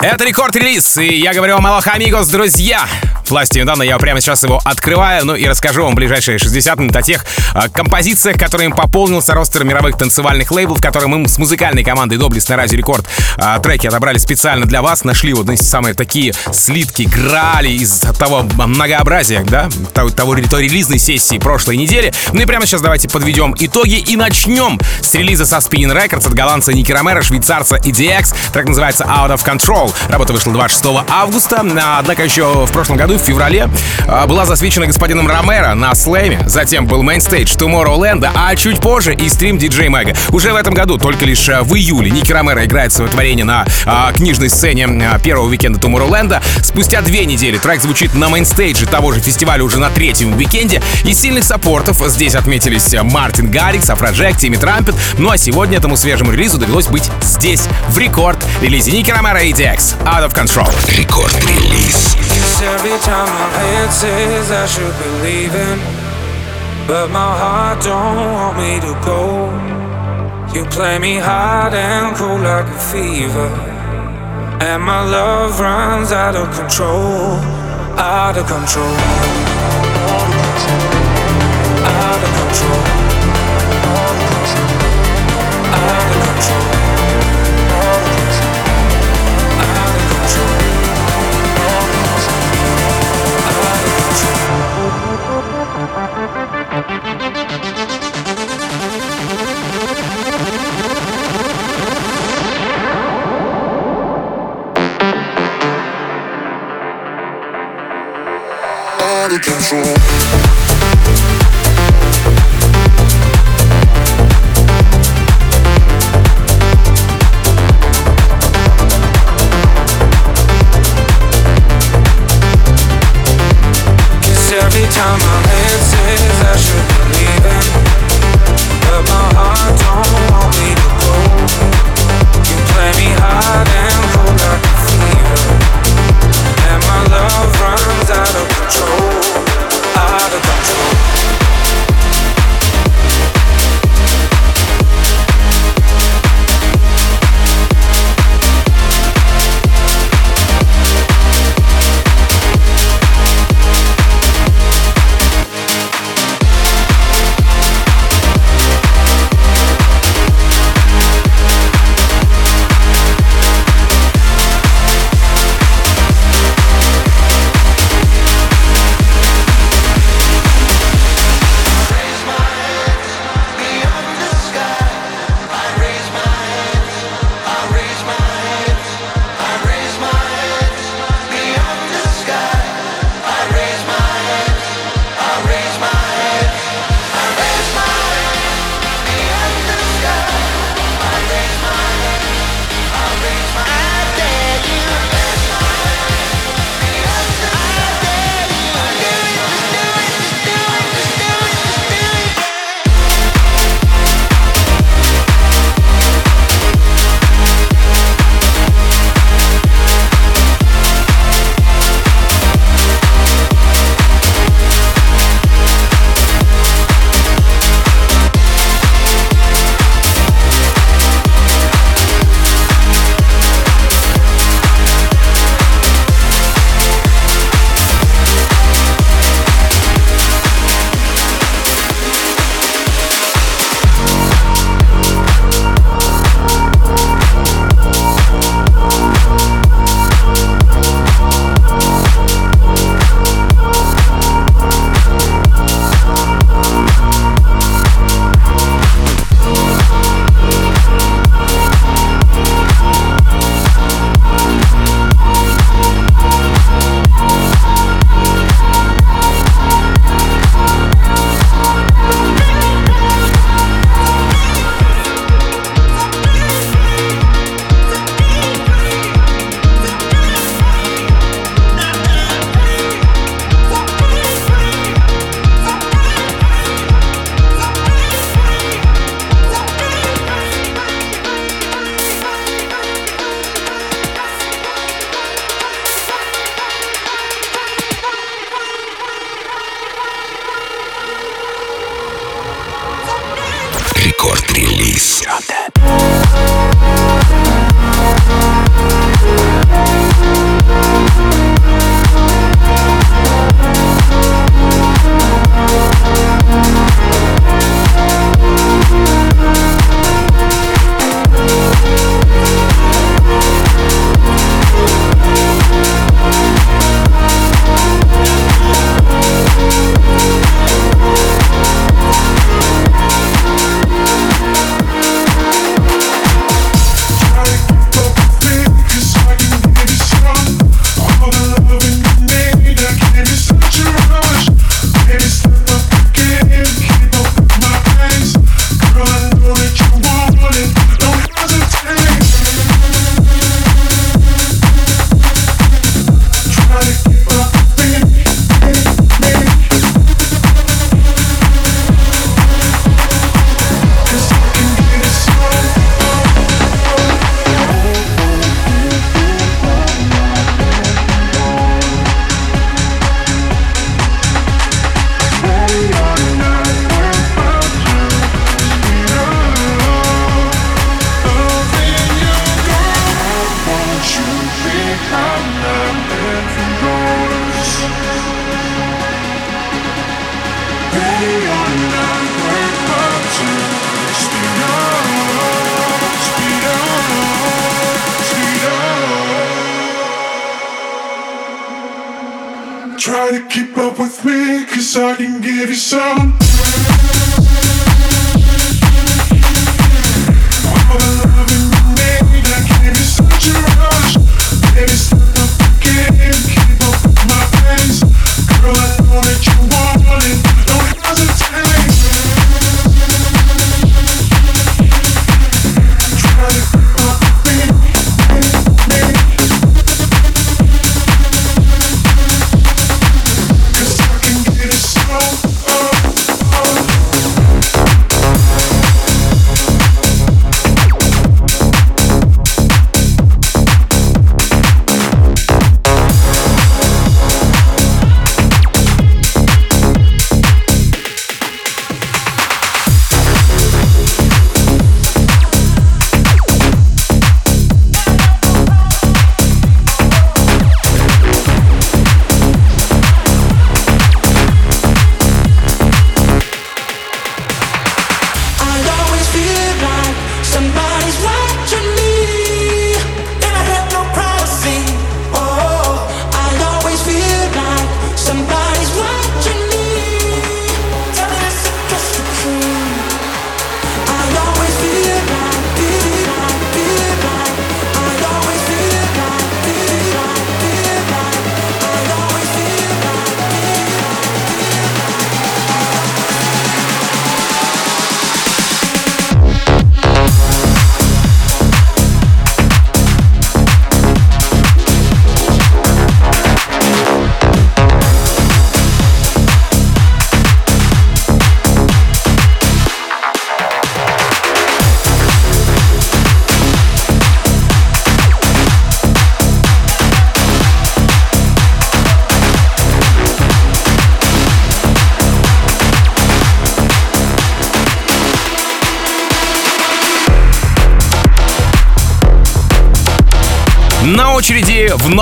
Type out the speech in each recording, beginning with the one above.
Это Record Release, и я говорю вам Aloha amigos, друзья! власти недавно. Я прямо сейчас его открываю, ну и расскажу вам ближайшие 60 минут о тех э, композициях, которыми пополнился ростер мировых танцевальных лейблов, которые мы с музыкальной командой Доблест на Радио Рекорд э, треки отобрали специально для вас. Нашли вот знаете, самые такие слитки, грали из того многообразия, да, того, того той релизной сессии прошлой недели. Ну и прямо сейчас давайте подведем итоги и начнем с релиза со Spinnin' Records от голландца Ники Ромера, швейцарца EDX. Трек называется Out of Control. Работа вышла 26 августа, однако еще в прошлом году в феврале а, была засвечена господином Ромеро на слэме, затем был mainstage Tomorrowland, а чуть позже и стрим DJ Mag. Уже в этом году, только лишь а, в июле, Ники Ромеро играет свое творение на а, книжной сцене а, первого уикенда Tomorrowland. Спустя две недели трек звучит на мейнстейдже того же фестиваля уже на третьем уикенде. Из сильных саппортов здесь отметились Мартин Гаррикс, Афроджек, Тимми Трампет. Ну а сегодня этому свежему релизу довелось быть здесь, в рекорд релизе Ники Ромеро и DX Out of Control. Рекорд-релиз. every time my head says I should be leaving, but my heart don't want me to go. You play me hard and cold like a fever, and my love runs out of control, out of control, out of control. out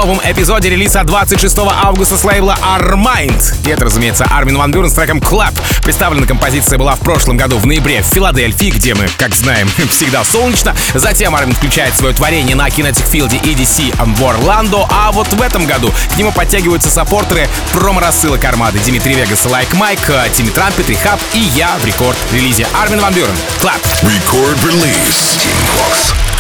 Новом эпизоде релиза 26 августа с лейбла Armind. И это, разумеется, Армин Ван Бюрен с треком Clap. Представлена композиция была в прошлом году в ноябре в Филадельфии, где мы, как знаем, всегда солнечно. Затем Армин включает свое творение на Kinetic Field EDC в Орландо, а вот в этом году к нему подтягиваются саппортеры промо-рассылок Армады Дмитрий Вегас, Like Mike, Timmy Trumpet, R3hab и я в рекорд-релизе Армин Ван Бюрен. Clap. Record release.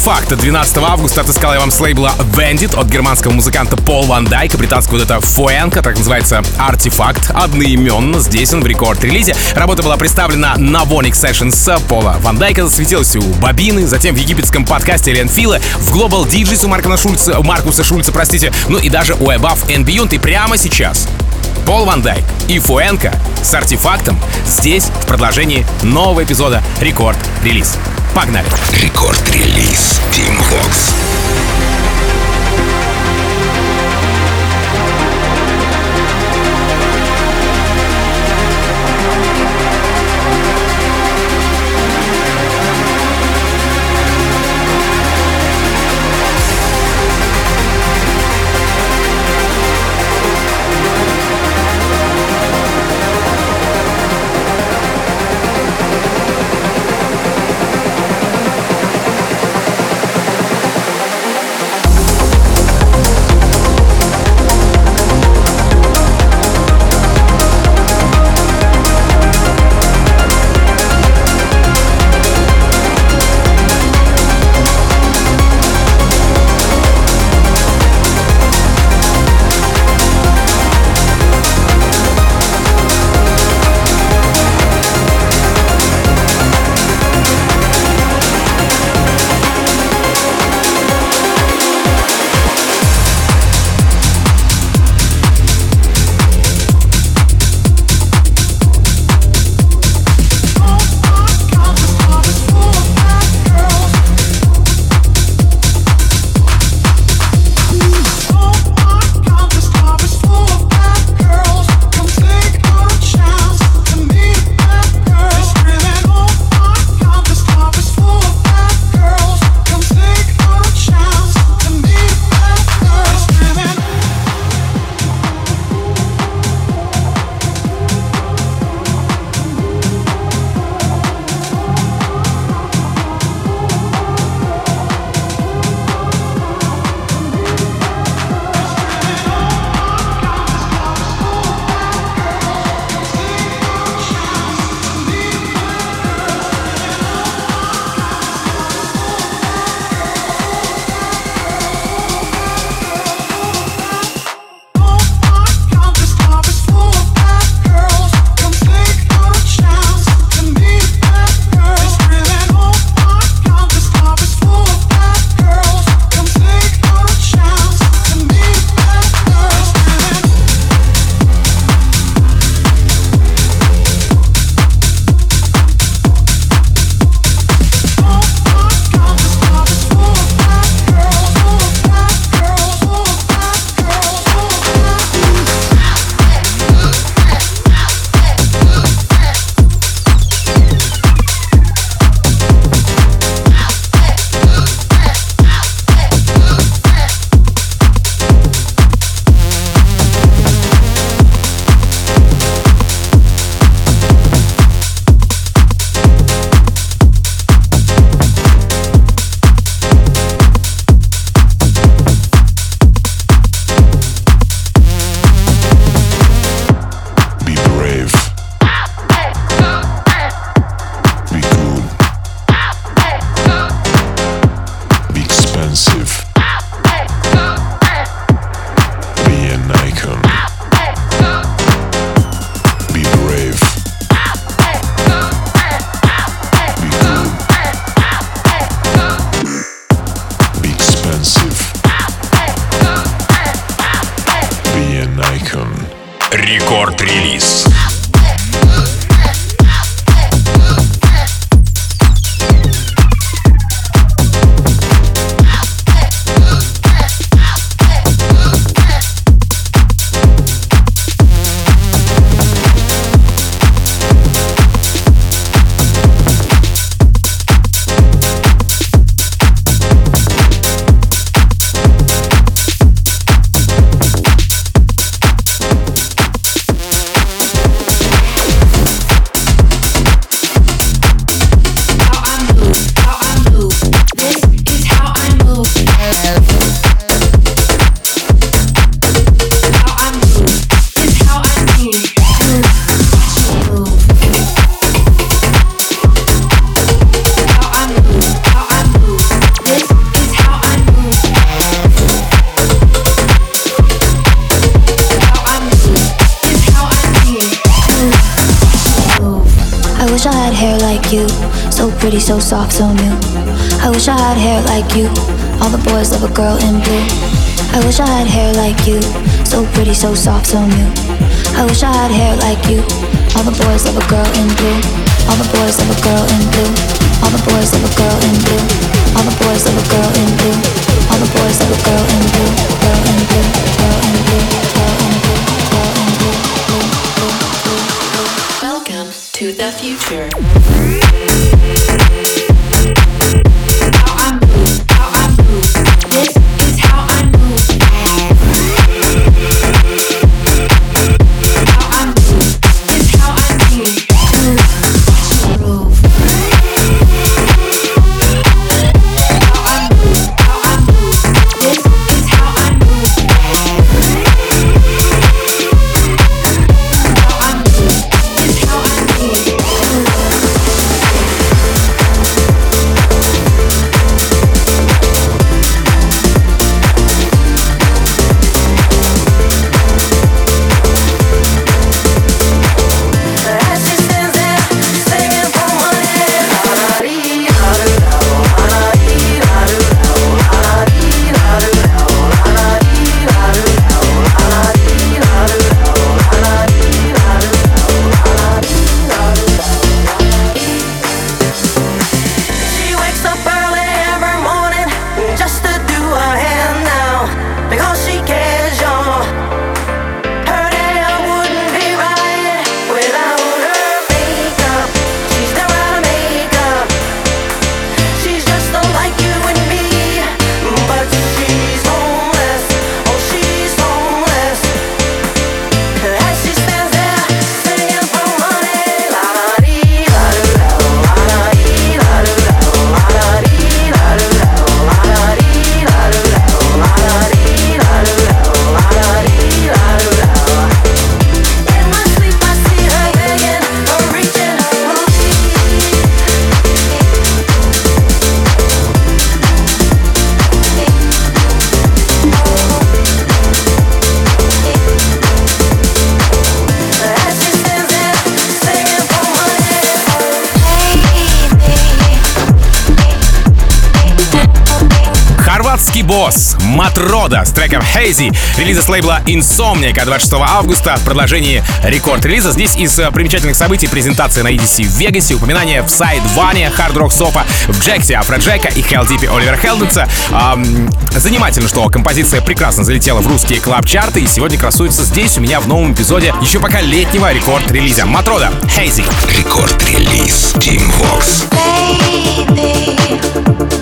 Артефакт 12 августа отыскал я вам с лейбла Bandit от германского музыканта Пол Ван Дайка, британского дуэта Fuenka, так называется артефакт, одноименно, здесь он в рекорд-релизе. Работа была представлена на VONYC Sessions Пола Ван Дайка, засветилась у Бобины, затем в египетском подкасте Aly & Fila, в Global DJs у Марка Шульца, Маркуса Шульца, простите, ну и даже у Above and Beyond. И прямо сейчас Пол Ван Дайк и Fuenka с артефактом здесь в продолжении нового эпизода Рекорд-релиз. Погнали! Рекорд-релиз Team Vox. трек-релиз. So new. I wish I had hair like you. All the boys love a girl in blue. I wish I had hair like you, so pretty, so soft, so new. I wish I had hair like you. All the boys love a girl in blue. All the boys love a girl in blue. All the boys love a girl in blue. All the boys love a girl in blue. All the boys love a girl in blue. Girl in blue. Girl in blue. Girl in blue. Босс Матрода с треком Hazy, релиза с лейбла Insomniac 26 августа в продолжении рекорд-релиза. Здесь из э, примечательных событий презентация на EDC в Вегасе, упоминание в сайт Ване, Hard Rock Sofa, в Jacked Афроджека и Heldeep Оливера Хелденса. Эм, занимательно, что композиция прекрасно залетела в русские клаб-чарты и сегодня красуется здесь у меня в новом эпизоде еще пока летнего рекорд-релиза. Матрода, Hazy. Рекорд-релиз Tim Vox. Если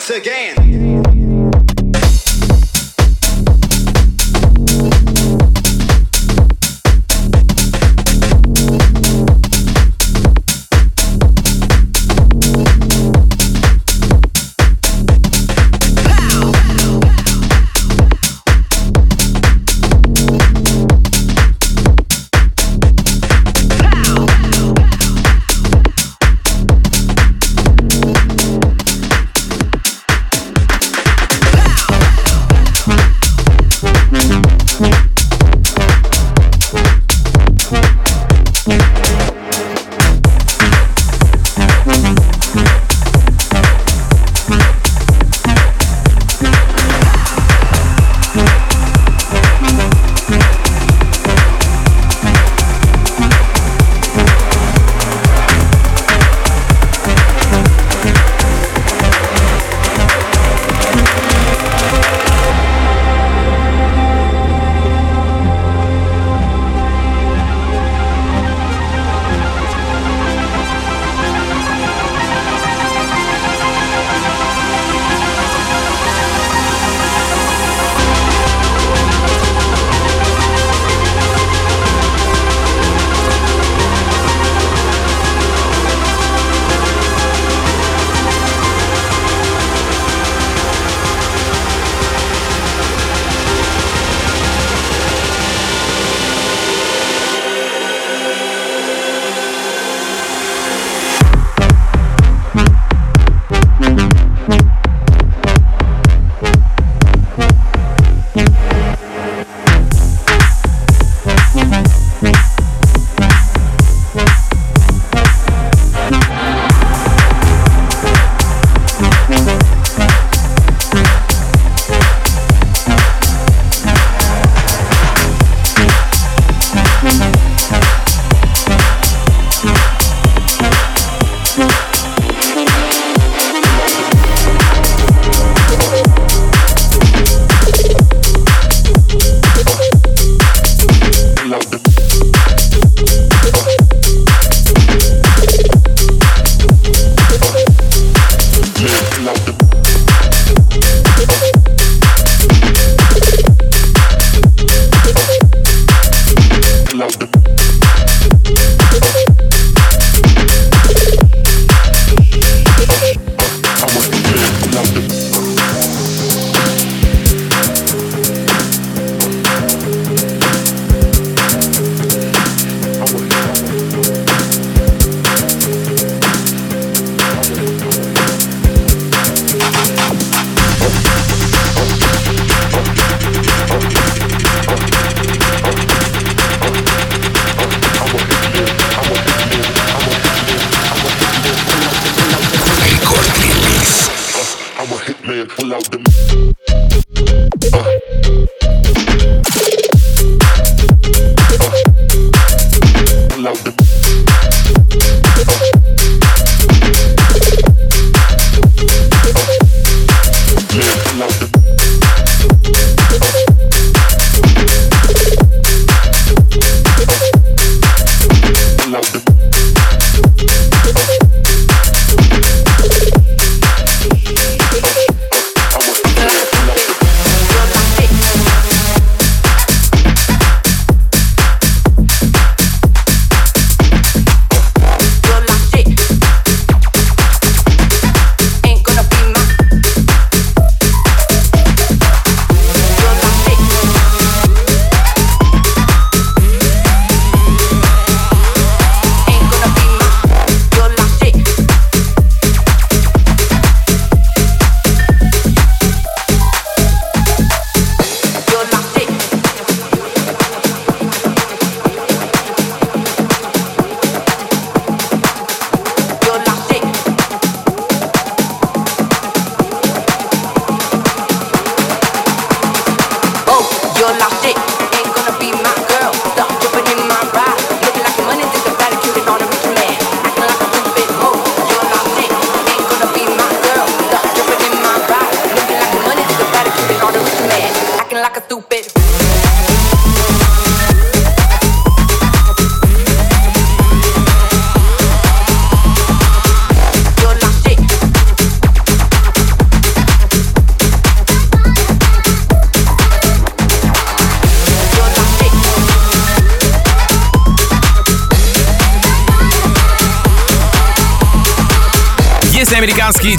once again.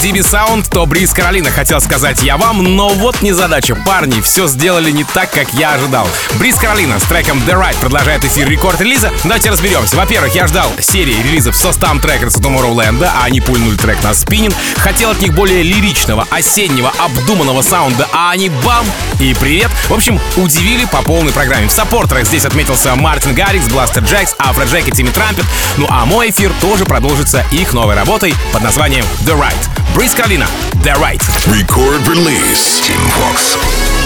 DB Sound, то Бриз Каролина хотел сказать я вам, но вот не задача. Парни, все сделали не так, как я ожидал. Бриз Каролина с треком The Right продолжает эфир рекорд-релиза. Давайте разберемся. Во-первых, я ждал серии релизов со Stam Trackers Tomorrowland, а они пульнули трек на спиннинг. Хотел от них более лиричного, осеннего, обдуманного саунда, а они бам! И привет! В общем, удивили по полной программе. В саппортерах здесь отметился Мартин Гаррикс, Бластер Джекс, Афро Джек и Тимми Трампет. Ну а мой эфир тоже продолжится их новой работой под названием The Right. Brice Kalina, They're Right. Record release. Team Fox.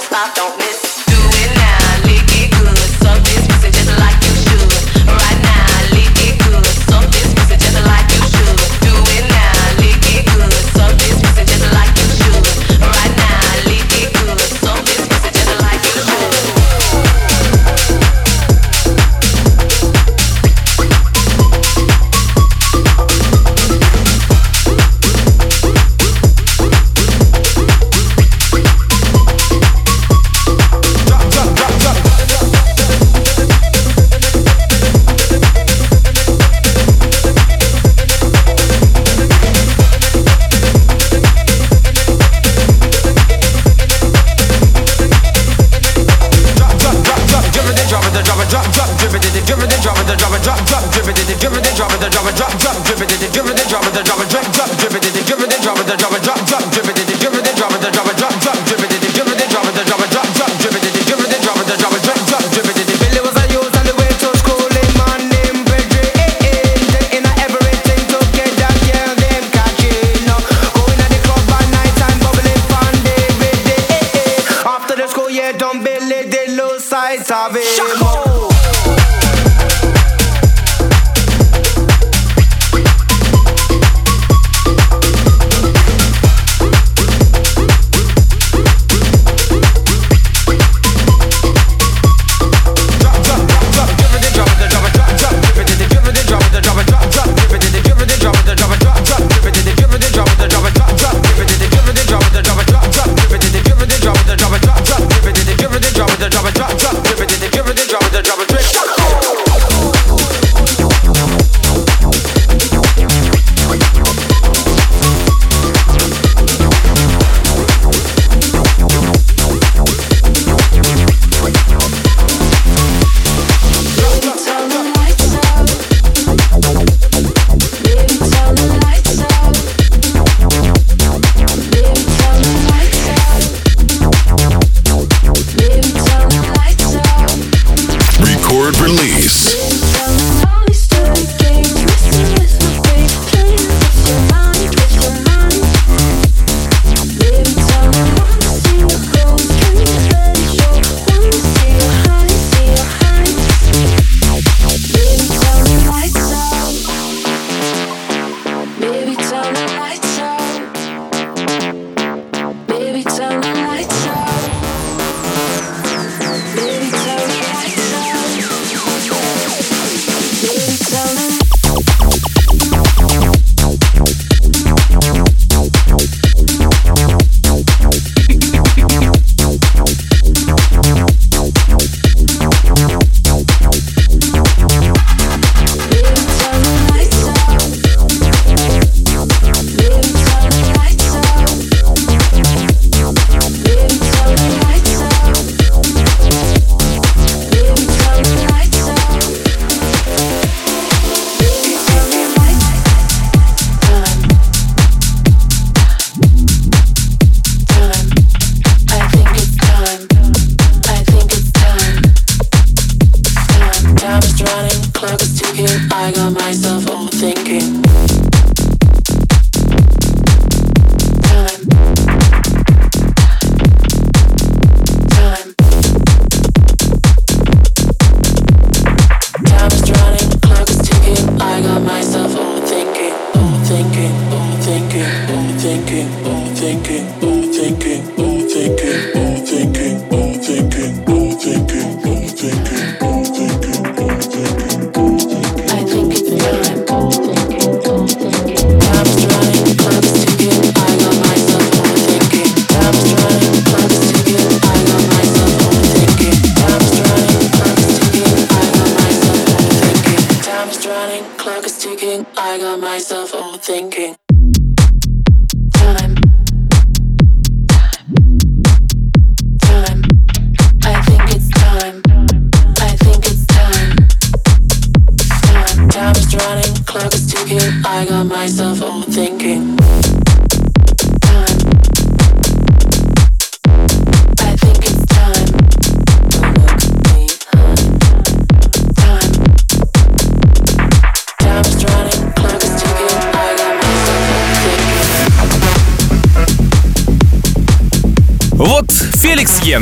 Stop, don't miss.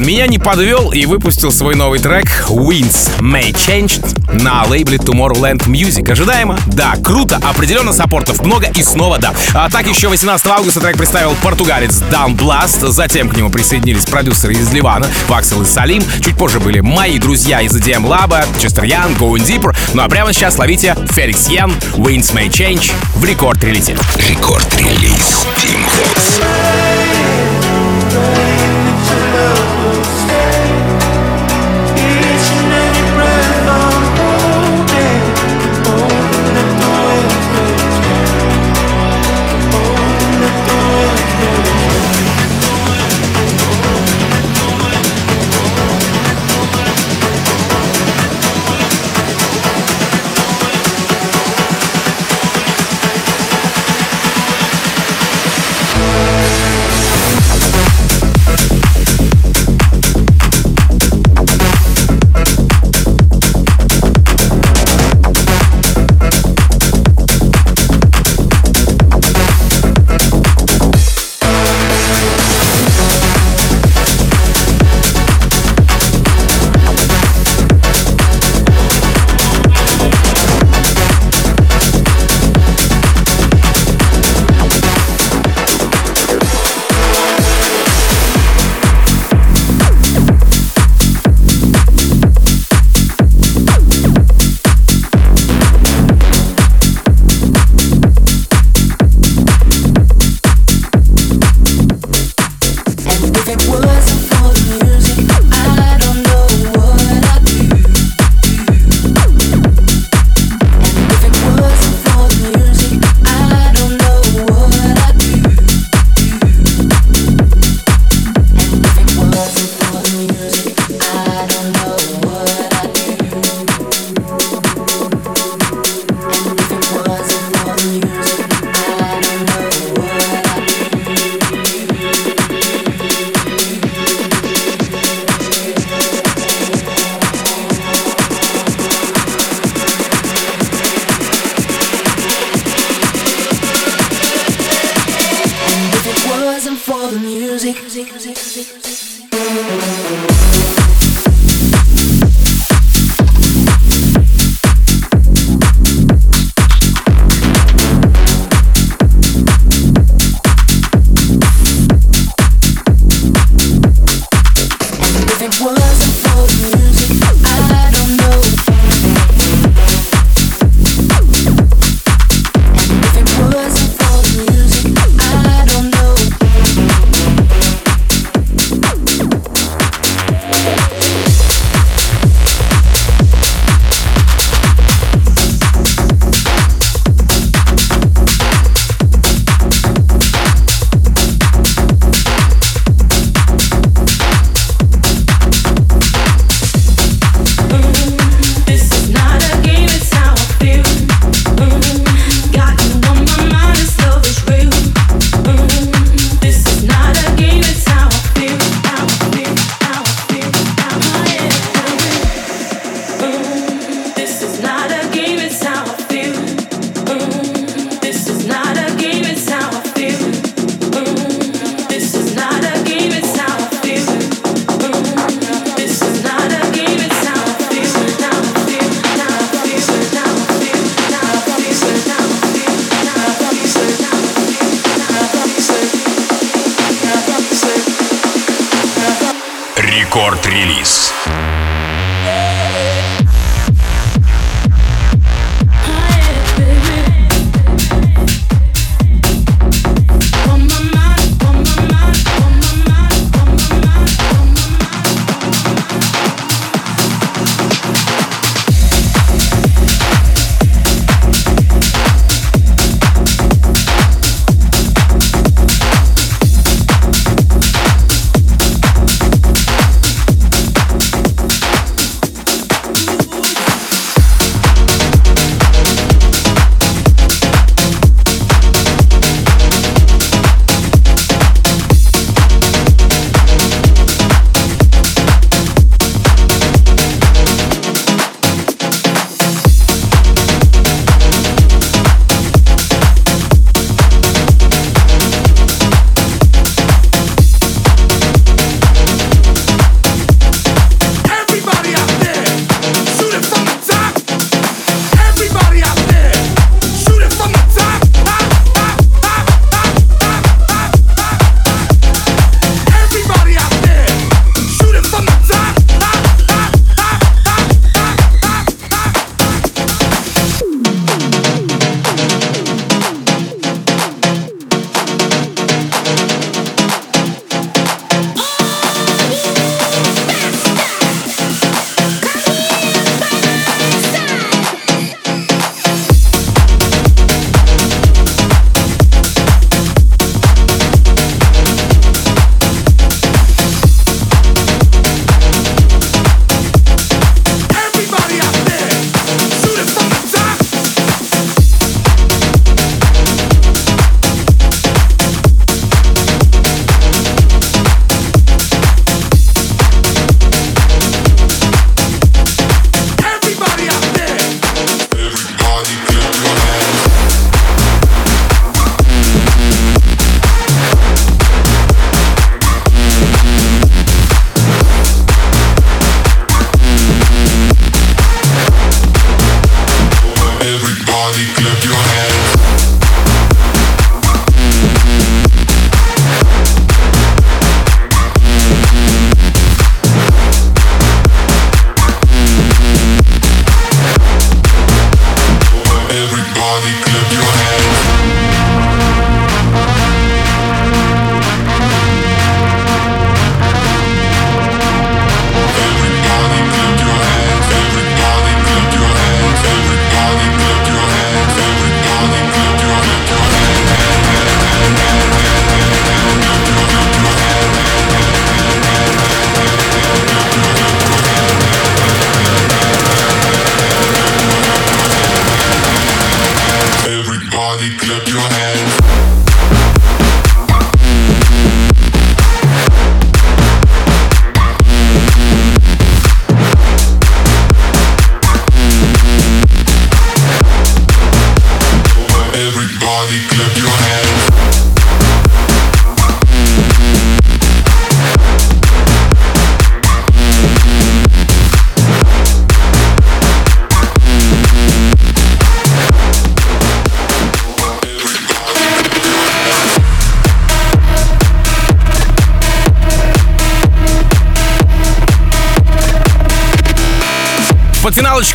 Меня не подвел и выпустил свой новый трек Winds May Change на лейбле Tomorrowland Music. Ожидаемо? Да, круто, определенно саппортов много и снова да. А так еще 18 августа трек представил португалец Дан Бласт, затем к нему присоединились продюсеры из Ливана, Ваксел и Салим, чуть позже были мои друзья из EDM Lab, Chester Young, Going Deeper, ну а прямо сейчас ловите Феликс Ян, Winds May Change в рекорд-релизе. Рекорд-релиз Tim. Рекорд-релиз.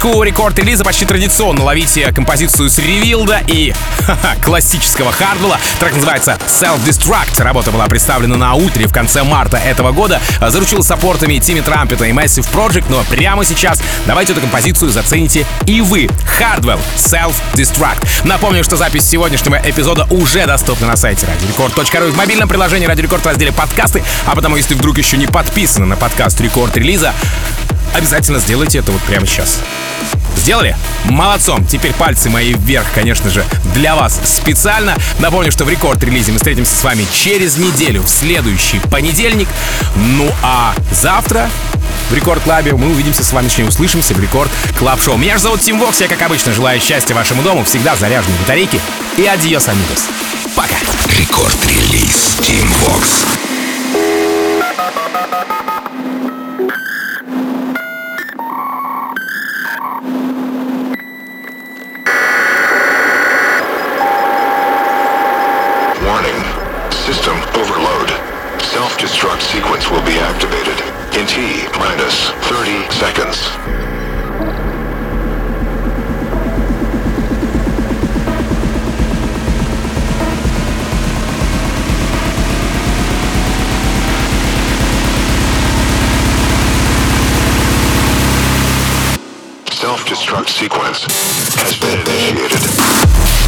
Финалочку рекорд-релиза почти традиционно ловите композицию с Revealed а и ха-ха, классического Хардвелла. Трек называется Self-Destruct. Работа была представлена на Ультре в конце марта этого года. Заручилась саппортами Тимми Трампета и Massive Project, но прямо сейчас давайте эту композицию зацените и вы. Hardwell Self-Destruct. Напомню, что запись сегодняшнего эпизода уже доступна на сайте радиорекорд.ру в мобильном приложении Радио Рекорд в разделе подкасты. А потому, если вдруг еще не подписаны на подкаст Рекорд Релиза, обязательно сделайте это вот прямо сейчас. Сделали? Молодцом! Теперь пальцы мои вверх, конечно же, для вас специально. Напомню, что в рекорд-релизе мы встретимся с вами через неделю, в следующий понедельник. Ну а завтра в Рекорд Клабе мы увидимся с вами, точнее услышимся в Рекорд Клаб Шоу. Меня же зовут Тим Вокс, я, как обычно, желаю счастья вашему дому, всегда заряженной батарейки. И adiós, amigos. Пока! Рекорд-релиз Tim Vox. Self-destruct sequence will be activated in T minus 30 seconds. Self-destruct sequence has been initiated.